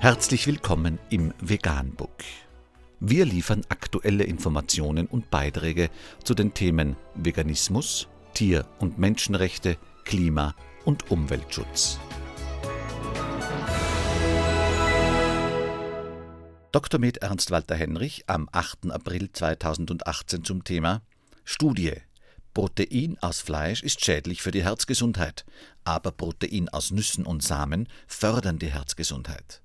Herzlich willkommen im Veganbook. Wir liefern aktuelle Informationen und Beiträge zu den Themen Veganismus, Tier- und Menschenrechte, Klima- und Umweltschutz. Dr. Med Ernst Walter Henrich am 8. April 2018 zum Thema Studie Protein aus Fleisch ist schädlich für die Herzgesundheit, aber Protein aus Nüssen und Samen fördern die Herzgesundheit.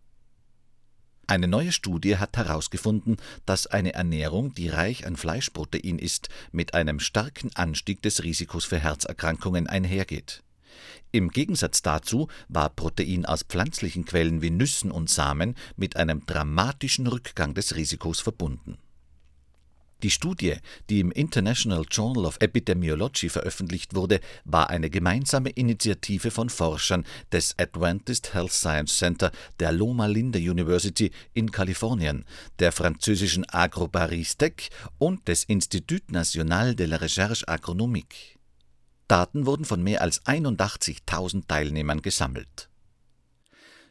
Eine neue Studie hat herausgefunden, dass eine Ernährung, die reich an Fleischprotein ist, mit einem starken Anstieg des Risikos für Herzerkrankungen einhergeht. Im Gegensatz dazu war Protein aus pflanzlichen Quellen wie Nüssen und Samen mit einem dramatischen Rückgang des Risikos verbunden die Studie, die im International Journal of Epidemiology veröffentlicht wurde, war eine gemeinsame Initiative von Forschern des Adventist Health Science Center der Loma Linda University in Kalifornien, der französischen Agro-Paris Tech und des Institut National de la Recherche Agronomique. Daten wurden von mehr als 81.000 Teilnehmern gesammelt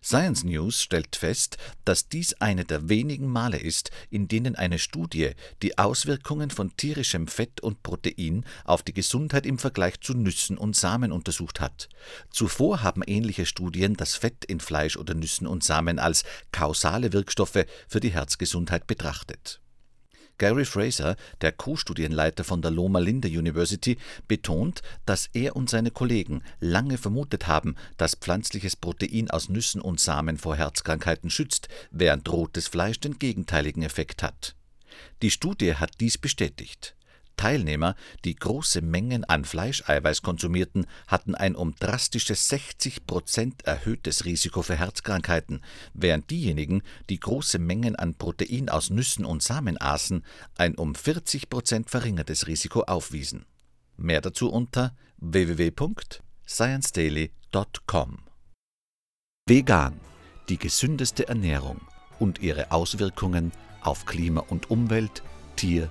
Science News stellt fest, dass dies eine der wenigen Male ist, in denen eine Studie die Auswirkungen von tierischem Fett und Protein auf die Gesundheit im Vergleich zu Nüssen und Samen untersucht hat. Zuvor haben ähnliche Studien das Fett in Fleisch oder Nüssen und Samen als kausale Wirkstoffe für die Herzgesundheit betrachtet Gary Fraser, der Co-Studienleiter von der Loma Linda University, betont, dass er und seine Kollegen lange vermutet haben, dass pflanzliches Protein aus Nüssen und Samen vor Herzkrankheiten schützt, während rotes Fleisch den gegenteiligen Effekt hat. Die Studie hat dies bestätigt Teilnehmer, die große Mengen an Fleischeiweiß konsumierten, hatten ein um drastische 60 Prozent erhöhtes Risiko für Herzkrankheiten, während diejenigen, die große Mengen an Protein aus Nüssen und Samen aßen, ein um 40 Prozent verringertes Risiko aufwiesen. Mehr dazu unter www.sciencedaily.com. Vegan, die gesündeste Ernährung und ihre Auswirkungen auf Klima und Umwelt, Tier-